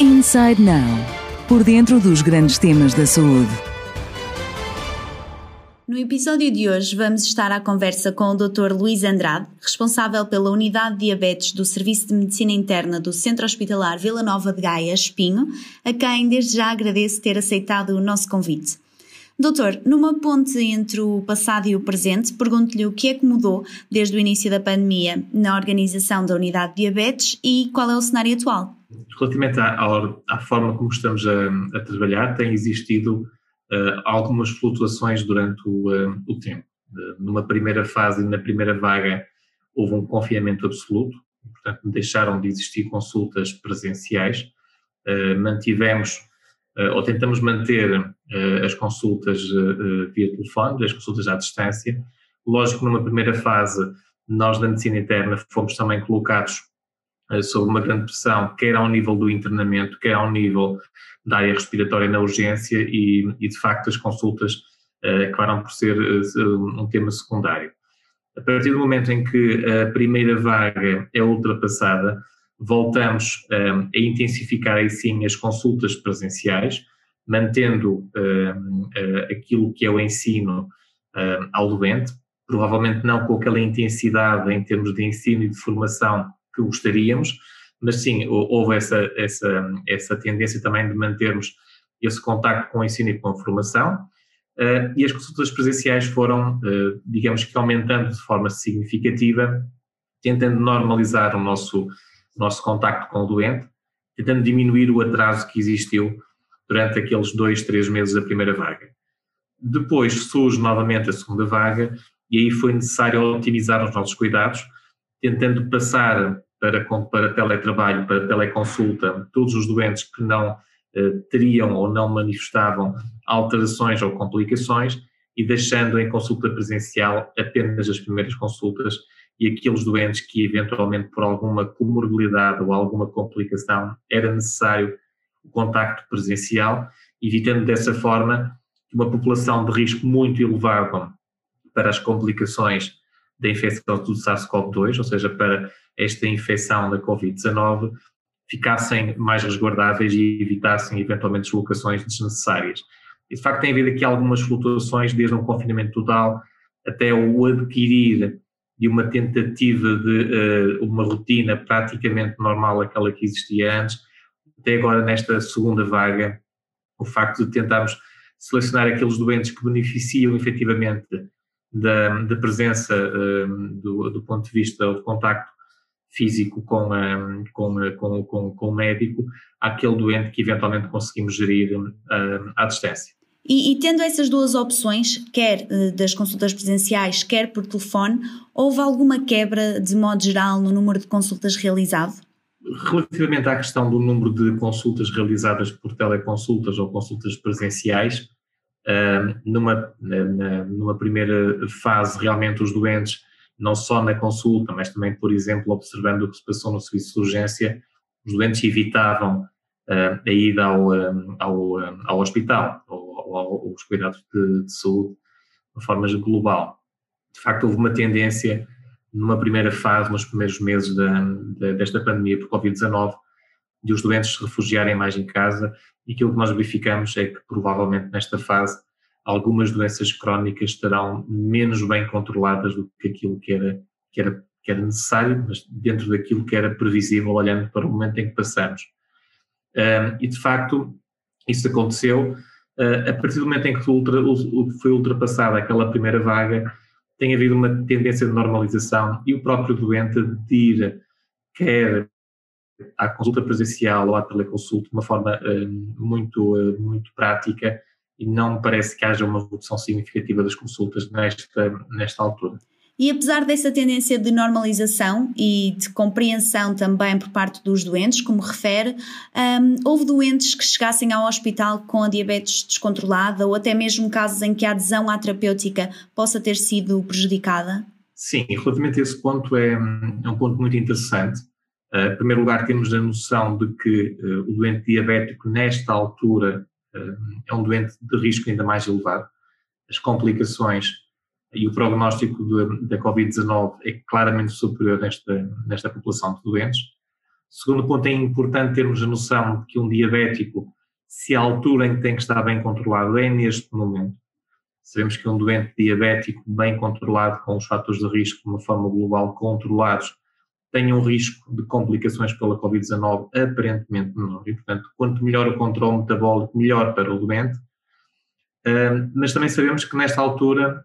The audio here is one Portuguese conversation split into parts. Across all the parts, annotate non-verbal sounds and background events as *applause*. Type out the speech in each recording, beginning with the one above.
Inside Now por dentro dos grandes temas da saúde. No episódio de hoje vamos estar à conversa com o Dr. Luís Andrade, responsável pela Unidade de Diabetes do Serviço de Medicina Interna do Centro Hospitalar Vila Nova de Gaia, Espinho, a quem desde já agradeço ter aceitado o nosso convite. Doutor, numa ponte entre o passado e o presente, pergunto-lhe o que é que mudou desde o início da pandemia na organização da Unidade de Diabetes e qual é o cenário atual? Relativamente à, à forma como estamos a, a trabalhar, tem existido uh, algumas flutuações durante o, uh, o tempo. Uh, numa primeira fase, na primeira vaga, houve um confinamento absoluto, portanto, deixaram de existir consultas presenciais. mantivemos, ou tentamos manter as consultas via telefone, as consultas à distância. Lógico numa primeira fase, nós da medicina interna fomos também colocados sob uma grande pressão, quer ao nível do internamento, quer ao nível da área respiratória na urgência e, e de facto as consultas uh, acabaram por ser uh, um tema secundário. A partir do momento em que a primeira vaga é ultrapassada, voltamos uh, a intensificar aí sim as consultas presenciais, mantendo aquilo que é o ensino ao doente, provavelmente não com aquela intensidade em termos de ensino e de formação que gostaríamos, mas sim, houve essa, essa, essa tendência também de mantermos esse contacto com o ensino e com a formação, uh, e as consultas presenciais foram, uh, digamos que aumentando de forma significativa, tentando normalizar o nosso, nosso contacto com o doente, tentando diminuir o atraso que existiu durante aqueles dois, três meses da primeira vaga. Depois surge novamente a segunda vaga e aí foi necessário otimizar os nossos cuidados, tentando passar para, para teletrabalho, para teleconsulta, todos os doentes que não eh, teriam ou não manifestavam alterações ou complicações e deixando em consulta presencial apenas as primeiras consultas e aqueles doentes que eventualmente por alguma comorbilidade ou alguma complicação era necessário o contacto presencial, evitando dessa forma uma população de risco muito elevado para as complicações da infecção do SARS-CoV-2, ou seja, para esta infecção da Covid-19 ficassem mais resguardáveis e evitassem eventualmente deslocações desnecessárias. E de facto tem havido aqui algumas flutuações, desde um confinamento total até o adquirir de uma tentativa de uh, uma rotina praticamente normal, aquela que existia antes, até agora nesta segunda vaga, o facto de tentarmos selecionar aqueles doentes que beneficiam efetivamente da, da presença um, do, do, ponto de vista do contacto físico com, com, com, com, com o médico, àquele doente que eventualmente conseguimos gerir um, à distância. E, e, tendo essas duas opções, quer eh, das consultas presenciais, quer por telefone, houve alguma quebra, de modo geral, no número de consultas realizado? Relativamente à questão do número de consultas realizadas por teleconsultas ou consultas presenciais, numa, numa primeira fase, realmente os doentes, não só na consulta, mas também, por exemplo, observando o que se passou no serviço de urgência, os doentes evitavam a ida ao, ao, ao hospital ou, aos cuidados de, de saúde de forma global. De facto, houve uma tendência numa primeira fase, nos primeiros meses da, da, desta pandemia por Covid-19, de os doentes se refugiarem mais em casa e aquilo que nós verificamos é que provavelmente nesta fase algumas doenças crónicas estarão menos bem controladas do que aquilo que era, que era, que era necessário, mas dentro daquilo que era previsível olhando para o momento em que passamos. e de facto isso aconteceu uh, a partir do momento em que foi ultrapassada aquela primeira vaga, tem havido uma tendência de normalização e o próprio doente ir quer à consulta presencial ou à teleconsulta de uma forma uh, muito, uh, muito prática e não me parece que haja uma redução significativa das consultas nesta, nesta altura. E apesar dessa tendência de normalização e de compreensão também por parte dos doentes, como refere, um, houve doentes que chegassem ao hospital com a diabetes descontrolada ou até mesmo casos em que a adesão à terapêutica possa ter sido prejudicada? Sim, relativamente a esse ponto é, é um ponto muito interessante. Uh, em primeiro lugar, temos a noção de que uh, o doente diabético, nesta altura, uh, é um doente de risco ainda mais elevado. As complicações e o prognóstico da Covid-19 é claramente superior nesta, nesta população de doentes. Segundo ponto, é importante termos a noção de que um diabético, se a altura em que tem que estar bem controlado é neste momento, sabemos que um doente diabético bem controlado, com os fatores de risco de uma forma global controlados, tem um risco de complicações pela Covid-19 aparentemente menor. E, portanto, quanto melhor o controle metabólico, melhor para o doente. Mas também sabemos que nesta altura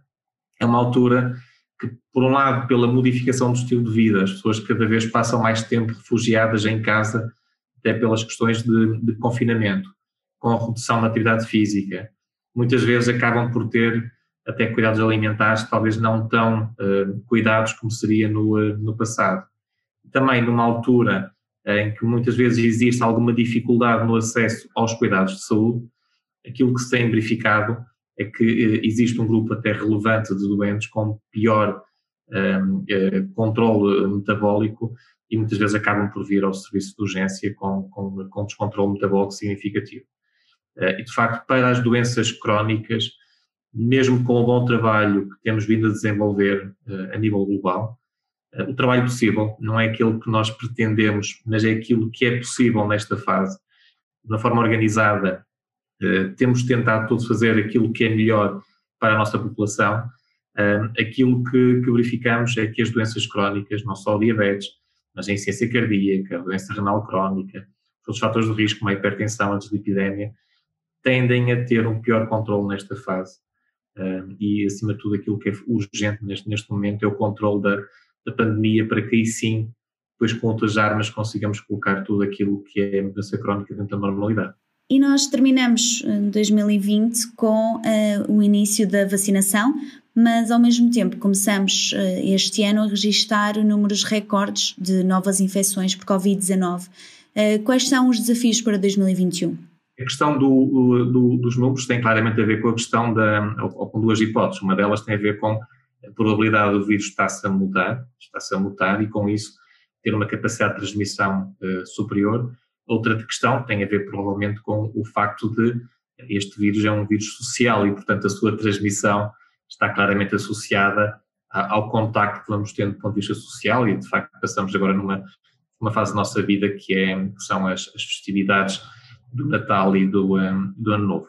é uma altura que, por um lado, pela modificação do estilo de vida, as pessoas cada vez passam mais tempo refugiadas em casa, até pelas questões de, de confinamento, com a redução da atividade física. Muitas vezes acabam por ter até cuidados alimentares, talvez não tão uh, cuidados como seria no, uh, no passado. Também numa altura em que muitas vezes existe alguma dificuldade no acesso aos cuidados de saúde, aquilo que se tem verificado é que eh, existe um grupo até relevante de doentes com pior um, ehm, eh, controle metabólico e muitas vezes acabam por vir ao serviço de urgência com, com, com descontrole metabólico significativo. E de facto, para as doenças crónicas, mesmo com o bom trabalho que temos vindo a desenvolver a nível global, o trabalho possível não é aquilo que nós pretendemos, mas é aquilo que é possível nesta fase, de uma forma organizada eh, temos tentado todos fazer aquilo que é melhor para a nossa população. Uh, aquilo que, que, verificamos é que as doenças crónicas, não só o diabetes, mas a insuficiência cardíaca, a doença renal crónica, os fatores de risco, como a hipertensão, a dislipidemia, tendem a ter um pior controle nesta fase. Uh, e, acima de tudo, aquilo que é urgente neste, neste momento é o controle da, da pandemia, para que aí sim, depois com outras armas, consigamos colocar tudo aquilo que é a doença crónica dentro da normalidade. E nós terminamos 2020 eh, com uh, o início da vacinação, mas ao mesmo tempo começamos uh, este ano a registrar números recordes de novas infecções por Covid-19. Uh, quais são os desafios para 2021? A questão do, do, dos números tem claramente a ver com a questão da, ou, com duas hipóteses. Uma delas tem a ver com a probabilidade do vírus estar-se a mudar, está-se a mutar e com isso ter uma capacidade de transmissão superior Outra questão tem a ver provavelmente com o facto de este vírus é um vírus social e, portanto, a sua transmissão está claramente associada ao contacto que vamos tendo do ponto de vista social e, de facto, passamos agora numa uma fase da nossa vida que, é, que são as, as, festividades do Natal e do, um, do Ano Novo.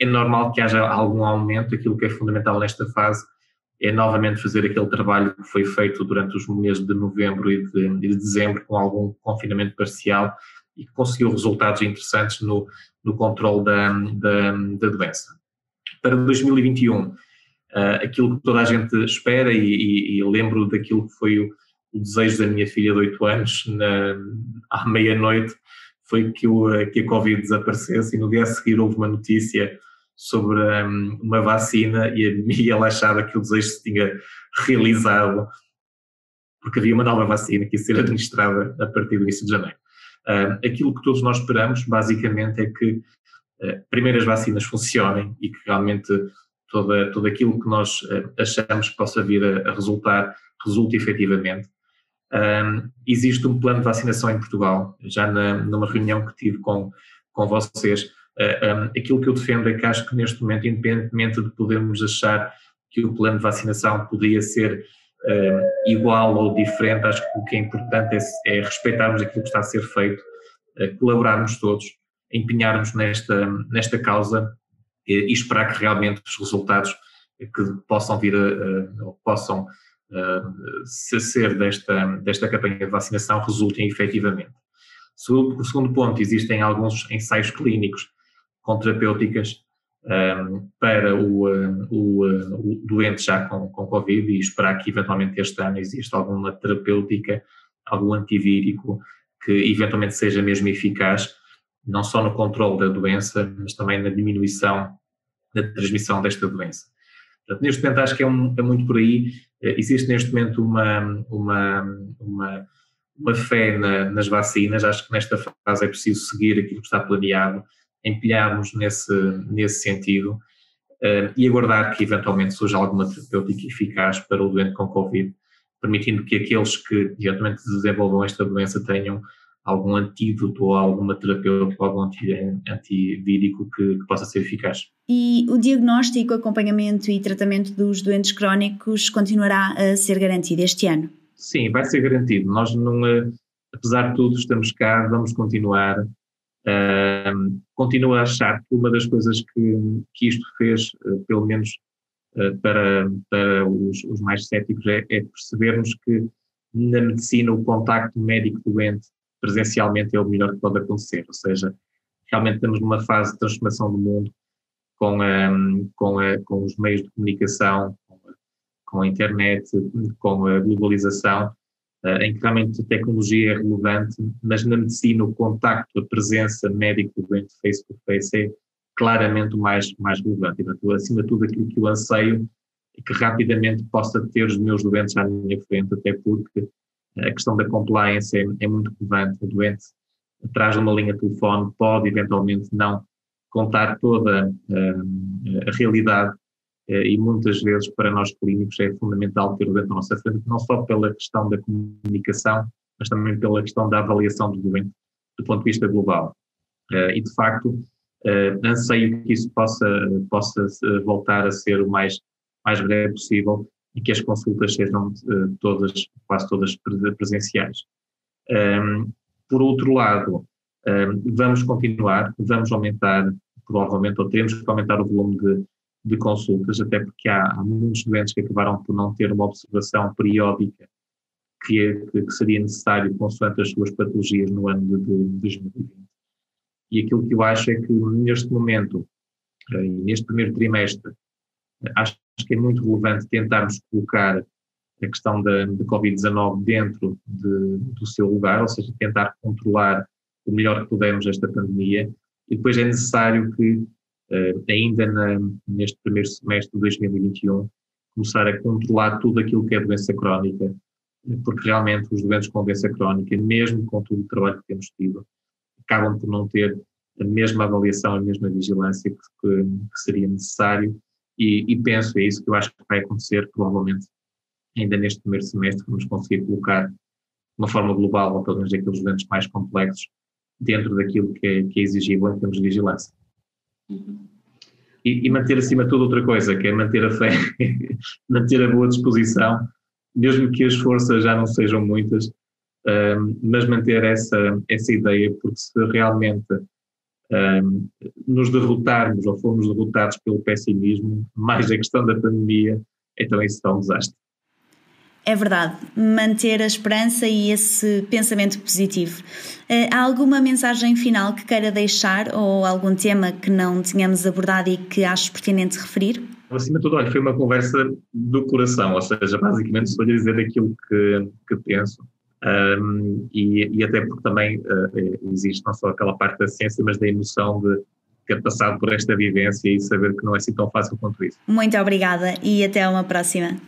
É normal que haja algum aumento, aquilo que é fundamental nesta fase é novamente fazer aquele trabalho que foi feito durante os meses de novembro e de, de dezembro, com algum confinamento parcial, e que conseguiu resultados interessantes no, no controle da, da, da doença. Para 2021, uh, eh, aquilo que toda a gente espera, e, e, e lembro daquilo que foi o, o, desejo da minha filha de 8 anos, na, à meia-noite, foi que, o, que a Covid desaparecesse, e no dia a seguir houve uma notícia sobre um, uma vacina e, *laughs* e ela achava que o desejo se tinha realizado porque havia uma nova vacina que ia ser administrada a partir do início de janeiro. Uh, aquilo que todos nós esperamos, basicamente, é que uh, primeiro as vacinas funcionem e que realmente toda, tudo aquilo que nós uh, achamos que possa vir a, a resultar, resulte efetivamente. existe um plano de vacinação em Portugal, já na, numa reunião que tive com, com vocês. Um, aquilo que eu defendo é que acho que neste momento, independentemente de podermos achar que o plano de vacinação poderia ser uh, igual ou diferente, acho que o que é importante é, é respeitarmos aquilo que está a ser feito, uh, colaborarmos todos, empenharmos nesta, nesta causa e, e esperar que realmente os resultados que possam vir a, possam uh, ser desta, desta campanha de vacinação resultem efetivamente. O segundo ponto, existem alguns ensaios clínicos com terapêuticas um, para o, o, o, doente já com, com Covid e esperar que eventualmente este ano exista alguma terapêutica, algum antivírico que eventualmente seja mesmo eficaz, não só no controle da doença, mas também na diminuição da transmissão desta doença. Portanto, neste momento acho que é, um, é muito por aí. Eh, existe neste momento uma, uma, uma, uma fé na, nas vacinas, acho que nesta fase é preciso seguir aquilo que está planeado empilharmos nesse, nesse sentido uh, e aguardar que eventualmente surja alguma terapêutica eficaz para o doente com Covid, permitindo que aqueles que diretamente desenvolvam esta doença tenham algum antídoto ou alguma terapêutica ou algum antivírico que, que, possa ser eficaz. E o diagnóstico, acompanhamento e tratamento dos doentes crónicos continuará a ser garantido este ano? Sim, vai ser garantido. Nós não, eh, apesar de tudo, estamos cá, vamos continuar. Uh, continuo a achar que uma das coisas que, que isto fez, uh, pelo menos uh, para, para os, os mais céticos, é, é, percebermos que na medicina o contacto médico-doente presencialmente é o melhor que pode acontecer, ou seja, realmente estamos numa fase de transformação do mundo com, um, com, a, com os meios de comunicação, com a, com a internet, com a globalização, em que realmente a tecnologia é relevante, mas na medicina o contacto, a presença médico-doente face to face é claramente o mais, mais relevante. Acima de tudo, aquilo que eu anseio é que rapidamente possa ter os meus doentes à minha frente, até porque a questão da compliance é, é muito relevante. O doente atrás de uma linha de telefone pode eventualmente não contar toda uh, a realidade e muitas vezes para nós clínicos é fundamental ter o à nossa frente, não só pela questão da comunicação, mas também pela questão da avaliação do doente do ponto de vista global. Uh, e de facto, anseio que isso possa, possa voltar a ser o mais, mais breve possível e que as consultas sejam todas, quase todas presenciais. Um, por outro lado, vamos continuar, vamos aumentar, provavelmente, ou teremos que aumentar o volume de, de consultas, até porque há, há, muitos doentes que acabaram por não ter uma observação periódica que, que, seria necessário consoante as suas patologias no ano de, de 2020. E aquilo que eu acho é que neste momento, eh, neste primeiro trimestre, acho que é muito relevante tentarmos colocar a questão da, da Covid-19 dentro de, do seu lugar, ou seja, tentar controlar o melhor que pudermos esta pandemia, e depois é necessário que, ainda na, neste primeiro semestre de 2021, começar a controlar tudo aquilo que é doença crónica, porque realmente os doentes com doença crónica, mesmo com todo o trabalho que temos tido, acabam por não ter a mesma avaliação, a mesma vigilância que, que, que seria necessário, e, e, penso, é isso que eu acho que vai acontecer, provavelmente, ainda neste primeiro semestre, vamos conseguir colocar de uma forma global, ou pelo menos aqueles doentes mais complexos, dentro daquilo que é, que é exigível em termos de vigilância. E, e, manter acima de tudo outra coisa, que é manter a fé, *laughs* manter a boa disposição, mesmo que as forças já não sejam muitas, um, mas manter essa, essa ideia, porque se realmente um, nos derrotarmos ou formos derrotados pelo pessimismo, mais a questão da pandemia, então isso está um desastre. É verdade, manter a esperança e esse pensamento positivo. Eh, há alguma mensagem final que queira deixar ou algum tema que não tínhamos abordado e que acho pertinente referir? Acima de tudo, olha, foi uma conversa do coração, ou seja, basicamente estou a dizer aquilo que, que penso. Um, e, e, até porque também uh, existe não só aquela parte da ciência, mas da emoção de ter passado por esta vivência e saber que não é assim tão fácil quanto isso. Muito obrigada e até uma próxima.